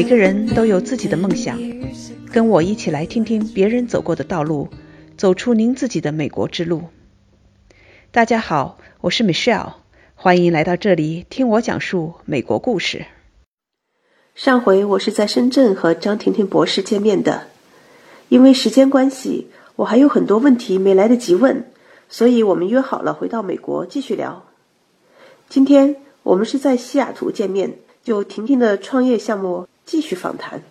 每个人都有自己的梦想，跟我一起来听听别人走过的道路，走出您自己的美国之路。大家好，我是 Michelle，欢迎来到这里听我讲述美国故事。上回我是在深圳和张婷婷博士见面的，因为时间关系，我还有很多问题没来得及问，所以我们约好了回到美国继续聊。今天我们是在西雅图见面，就婷婷的创业项目继续访谈。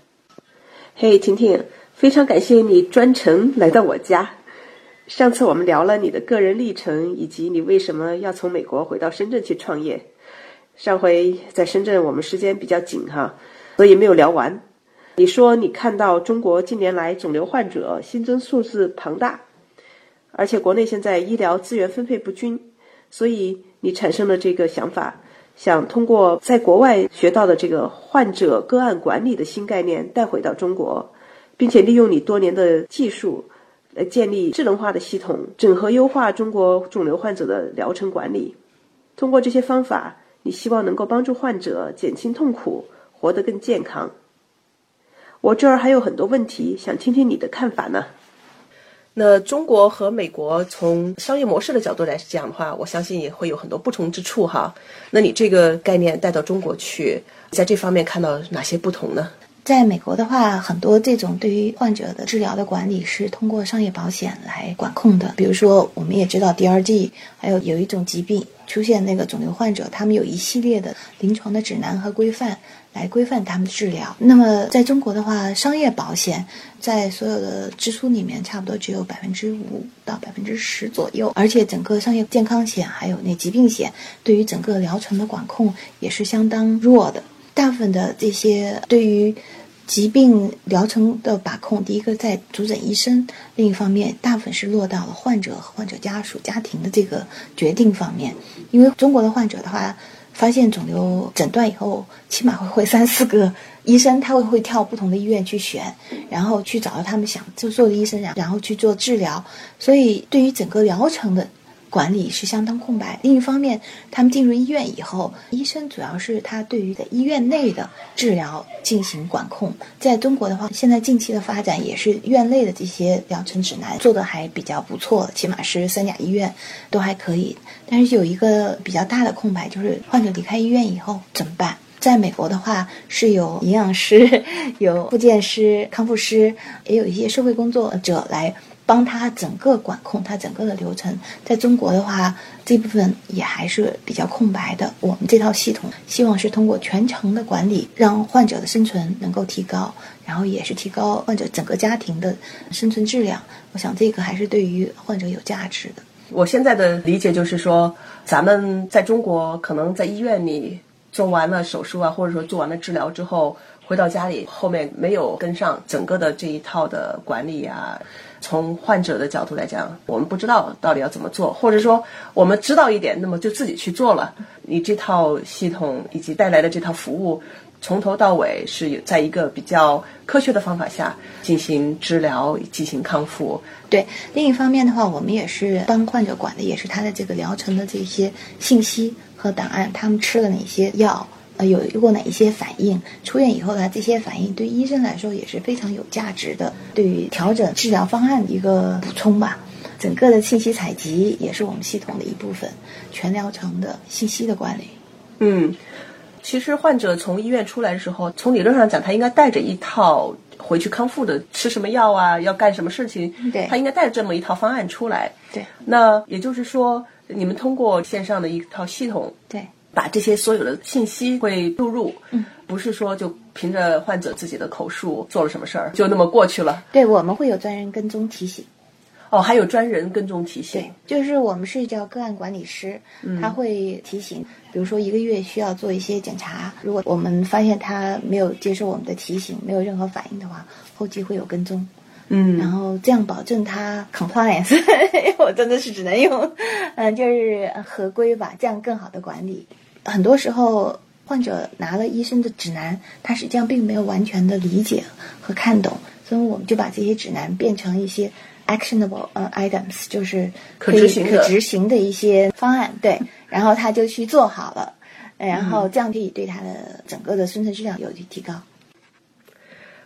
嘿，婷婷，非常感谢你专程来到我家。上次我们聊了你的个人历程，以及你为什么要从美国回到深圳去创业。上回在深圳我们时间比较紧哈。所以没有聊完。你说你看到中国近年来肿瘤患者新增数字庞大，而且国内现在医疗资源分配不均，所以你产生了这个想法，想通过在国外学到的这个患者个案管理的新概念带回到中国，并且利用你多年的技术来建立智能化的系统，整合优化中国肿瘤患者的疗程管理。通过这些方法，你希望能够帮助患者减轻痛苦。活得更健康。我这儿还有很多问题，想听听你的看法呢。那中国和美国从商业模式的角度来讲的话，我相信也会有很多不同之处哈。那你这个概念带到中国去，在这方面看到哪些不同呢？在美国的话，很多这种对于患者的治疗的管理是通过商业保险来管控的。比如说，我们也知道 DRG，还有有一种疾病出现那个肿瘤患者，他们有一系列的临床的指南和规范来规范他们的治疗。那么在中国的话，商业保险在所有的支出里面差不多只有百分之五到百分之十左右，而且整个商业健康险还有那疾病险对于整个疗程的管控也是相当弱的。大部分的这些对于疾病疗程的把控，第一个在主诊医生，另一方面大部分是落到了患者和患者家属家庭的这个决定方面。因为中国的患者的话，发现肿瘤诊断以后，起码会会三四个医生，他会会跳不同的医院去选，然后去找到他们想就做的医生，然然后去做治疗。所以对于整个疗程的。管理是相当空白。另一方面，他们进入医院以后，医生主要是他对于在医院内的治疗进行管控。在中国的话，现在近期的发展也是院内的这些疗程指南做的还比较不错，起码是三甲医院都还可以。但是有一个比较大的空白，就是患者离开医院以后怎么办？在美国的话，是有营养师、有复健师、康复师，也有一些社会工作者来。帮他整个管控他整个的流程，在中国的话，这部分也还是比较空白的。我们这套系统希望是通过全程的管理，让患者的生存能够提高，然后也是提高患者整个家庭的生存质量。我想这个还是对于患者有价值的。我现在的理解就是说，咱们在中国可能在医院里做完了手术啊，或者说做完了治疗之后，回到家里后面没有跟上整个的这一套的管理啊。从患者的角度来讲，我们不知道到底要怎么做，或者说我们知道一点，那么就自己去做了。你这套系统以及带来的这套服务，从头到尾是在一个比较科学的方法下进行治疗、进行康复。对，另一方面的话，我们也是帮患者管的，也是他的这个疗程的这些信息和档案，他们吃了哪些药。呃，有过哪一些反应？出院以后呢？这些反应对医生来说也是非常有价值的，对于调整治疗方案的一个补充吧。整个的信息采集也是我们系统的一部分，全疗程的信息的管理。嗯，其实患者从医院出来的时候，从理论上讲，他应该带着一套回去康复的，吃什么药啊，要干什么事情，对他应该带着这么一套方案出来。对，那也就是说，你们通过线上的一套系统，对。把这些所有的信息会录入，嗯，不是说就凭着患者自己的口述做了什么事儿就那么过去了。对，我们会有专人跟踪提醒。哦，还有专人跟踪提醒。对，就是我们是叫个案管理师，他会提醒，比如说一个月需要做一些检查，如果我们发现他没有接受我们的提醒，没有任何反应的话，后期会有跟踪。嗯，然后这样保证他 compliance，我真的是只能用，嗯，就是合规吧，这样更好的管理。很多时候，患者拿了医生的指南，他实际上并没有完全的理解和看懂，所以我们就把这些指南变成一些 actionable 呃 items，就是可以可执行的一些方案，对，然后他就去做好了，然后这样可以对他的整个的生存质量有提高。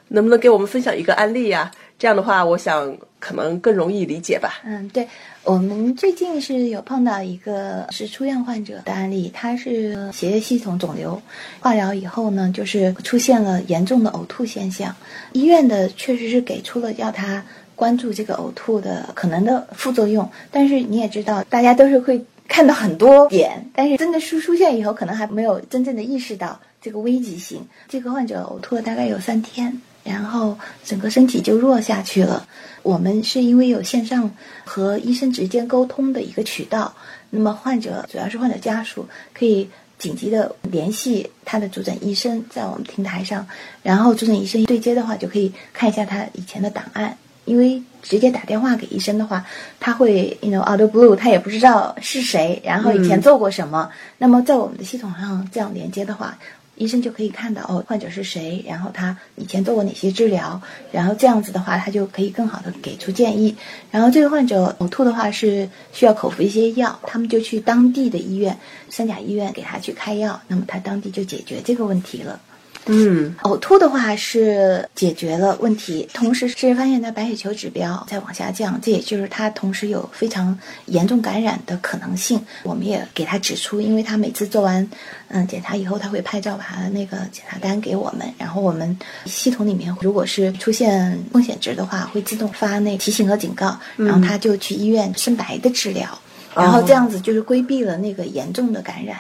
能不能给我们分享一个案例呀？这样的话，我想可能更容易理解吧。嗯，对，我们最近是有碰到一个是出院患者的案例，他是血液系统肿瘤，化疗以后呢，就是出现了严重的呕吐现象，医院的确实是给出了要他关注这个呕吐的可能的副作用，但是你也知道，大家都是会看到很多点，但是真的出出现以后，可能还没有真正的意识到这个危急性。这个患者呕吐了大概有三天。然后整个身体就弱下去了。我们是因为有线上和医生直接沟通的一个渠道，那么患者主要是患者家属可以紧急的联系他的主诊医生，在我们平台上，然后主诊医生对接的话，就可以看一下他以前的档案。因为直接打电话给医生的话，他会，you know，out of blue，他也不知道是谁，然后以前做过什么。那么在我们的系统上这样连接的话。医生就可以看到哦，患者是谁，然后他以前做过哪些治疗，然后这样子的话，他就可以更好的给出建议。然后这个患者呕吐的话是需要口服一些药，他们就去当地的医院，三甲医院给他去开药，那么他当地就解决这个问题了。嗯，呕吐的话是解决了问题，同时是发现他白血球指标在往下降，这也就是他同时有非常严重感染的可能性。我们也给他指出，因为他每次做完嗯检查以后，他会拍照把他的那个检查单给我们，然后我们系统里面如果是出现风险值的话，会自动发那提醒和警告，然后他就去医院深白的治疗，然后这样子就是规避了那个严重的感染。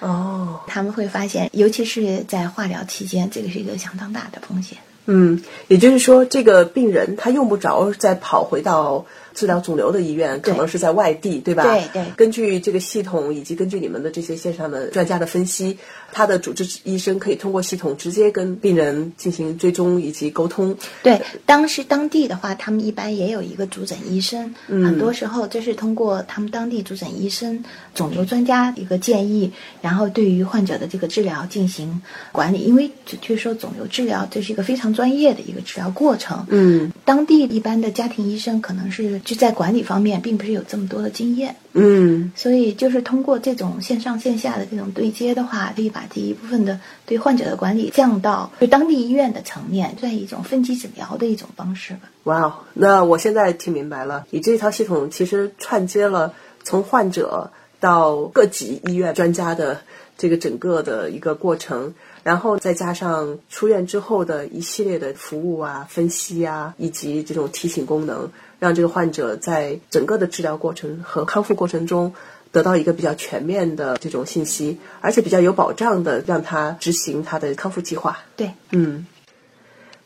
哦，他们会发现，尤其是在化疗期间，这个是一个相当大的风险。嗯，也就是说，这个病人他用不着再跑回到。治疗肿瘤的医院可能是在外地，对吧？对对。根据这个系统以及根据你们的这些线上的专家的分析，他的主治医生可以通过系统直接跟病人进行追踪以及沟通。对，当时当地的话，他们一般也有一个主诊医生，很多时候这是通过他们当地主诊医生、肿瘤专家一个建议，然后对于患者的这个治疗进行管理。因为准确说，肿瘤治疗这是一个非常专业的一个治疗过程。嗯，当地一般的家庭医生可能是。就在管理方面，并不是有这么多的经验，嗯，所以就是通过这种线上线下的这种对接的话，可以把这一部分的对患者的管理降到就当地医院的层面，算一种分级诊疗的一种方式吧。哇哦，那我现在听明白了，你这套系统其实串接了从患者到各级医院专家的这个整个的一个过程。然后再加上出院之后的一系列的服务啊、分析啊，以及这种提醒功能，让这个患者在整个的治疗过程和康复过程中得到一个比较全面的这种信息，而且比较有保障的，让他执行他的康复计划。对，嗯。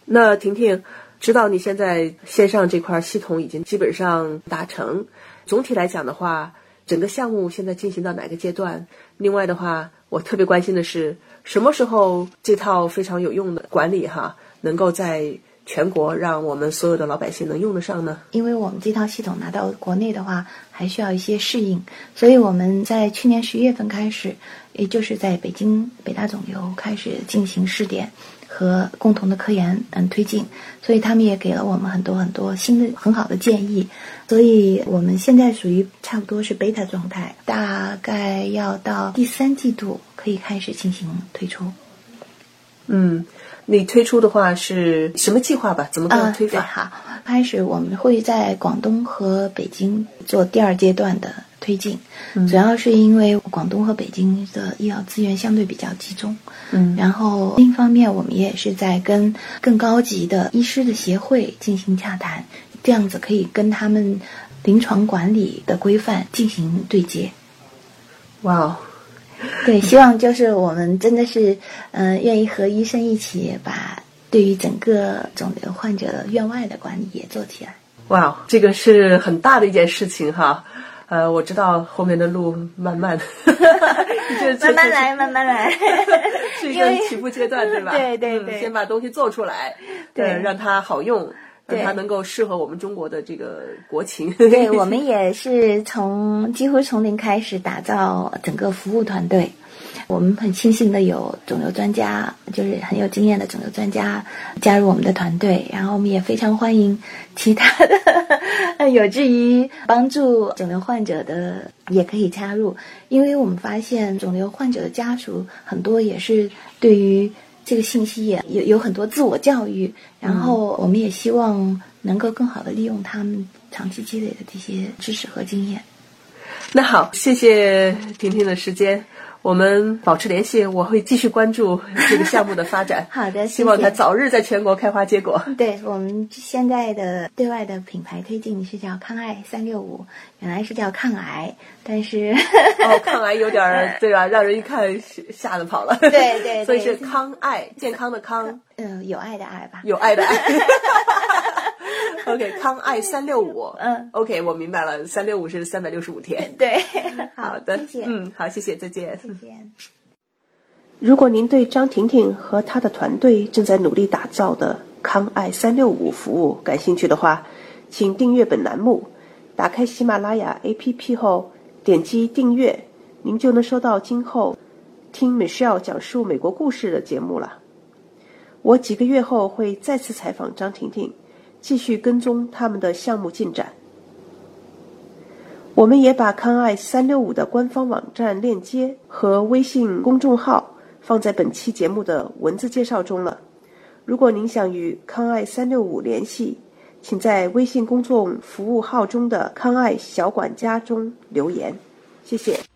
那婷婷，知道你现在线上这块系统已经基本上达成，总体来讲的话，整个项目现在进行到哪个阶段？另外的话，我特别关心的是。什么时候这套非常有用的管理哈，能够在全国让我们所有的老百姓能用得上呢？因为我们这套系统拿到国内的话，还需要一些适应，所以我们在去年十月份开始，也就是在北京北大肿瘤开始进行试点和共同的科研嗯推进，所以他们也给了我们很多很多新的很好的建议，所以我们现在属于差不多是 beta 状态，大概要到第三季度。可以开始进行推出。嗯，你推出的话是什么计划吧？怎么个推法？好，开始我们会在广东和北京做第二阶段的推进，主要是因为广东和北京的医疗资源相对比较集中。嗯，然后另一方面，我们也是在跟更高级的医师的协会进行洽谈，这样子可以跟他们临床管理的规范进行对接。哇哦！对，希望就是我们真的是，嗯，愿意和医生一起把对于整个肿瘤患者院外的管理也做起来。哇，这个是很大的一件事情哈。呃，我知道后面的路慢慢，慢慢来，慢慢来，是一个起步阶段，对吧？对 对对，先把东西做出来，对，让它好用。它能够适合我们中国的这个国情。对 我们也是从几乎从零开始打造整个服务团队。我们很庆幸的有肿瘤专家，就是很有经验的肿瘤专家加入我们的团队。然后我们也非常欢迎其他的 有志于帮助肿瘤患者的也可以加入，因为我们发现肿瘤患者的家属很多也是对于。这个信息也有有很多自我教育，然后我们也希望能够更好的利用他们长期积累的这些知识和经验。那好，谢谢婷婷的时间。我们保持联系，我会继续关注 这个项目的发展。好的，希望它早日在全国开花结果。对我们现在的对外的品牌推进是叫康爱三六五，原来是叫抗癌，但是哦，抗癌有点儿 对吧？让人一看吓得跑了。对对，所以是康爱，健康的康，嗯，有爱的爱吧，有爱的爱。OK，康爱三六五，嗯，OK，我明白了，三六五是三百六十五天。对，好的，谢谢，嗯，好，谢谢，再见。再见。如果您对张婷婷和她的团队正在努力打造的康爱三六五服务感兴趣的话，请订阅本栏目。打开喜马拉雅 APP 后，点击订阅，您就能收到今后听 Michelle 讲述美国故事的节目了。我几个月后会再次采访张婷婷。继续跟踪他们的项目进展。我们也把康爱三六五的官方网站链接和微信公众号放在本期节目的文字介绍中了。如果您想与康爱三六五联系，请在微信公众服务号中的“康爱小管家”中留言。谢谢。